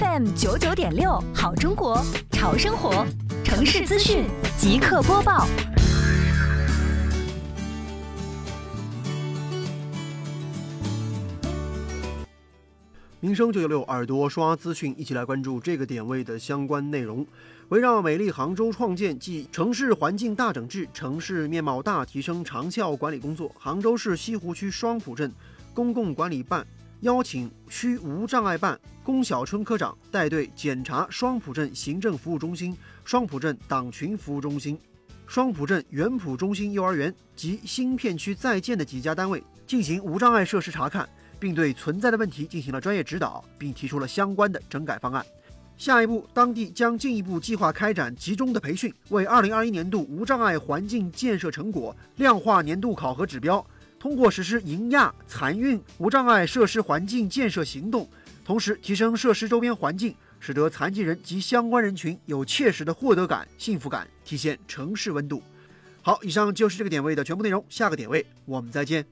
FM 九九点六，好中国，潮生活，城市资讯即刻播报。民生九九六耳朵刷资讯，一起来关注这个点位的相关内容。围绕美丽杭州创建暨城市环境大整治、城市面貌大提升长效管理工作，杭州市西湖区双浦镇公共管理办邀请区无障碍办龚小春科长带队检查双浦镇行政服务中心、双浦镇党群服务中心、双浦镇园圃中心幼儿园及新片区在建的几家单位进行无障碍设施查看。并对存在的问题进行了专业指导，并提出了相关的整改方案。下一步，当地将进一步计划开展集中的培训，为2021年度无障碍环境建设成果量化年度考核指标。通过实施迎亚残运无障碍设施环境建设行动，同时提升设施周边环境，使得残疾人及相关人群有切实的获得感、幸福感，体现城市温度。好，以上就是这个点位的全部内容，下个点位我们再见。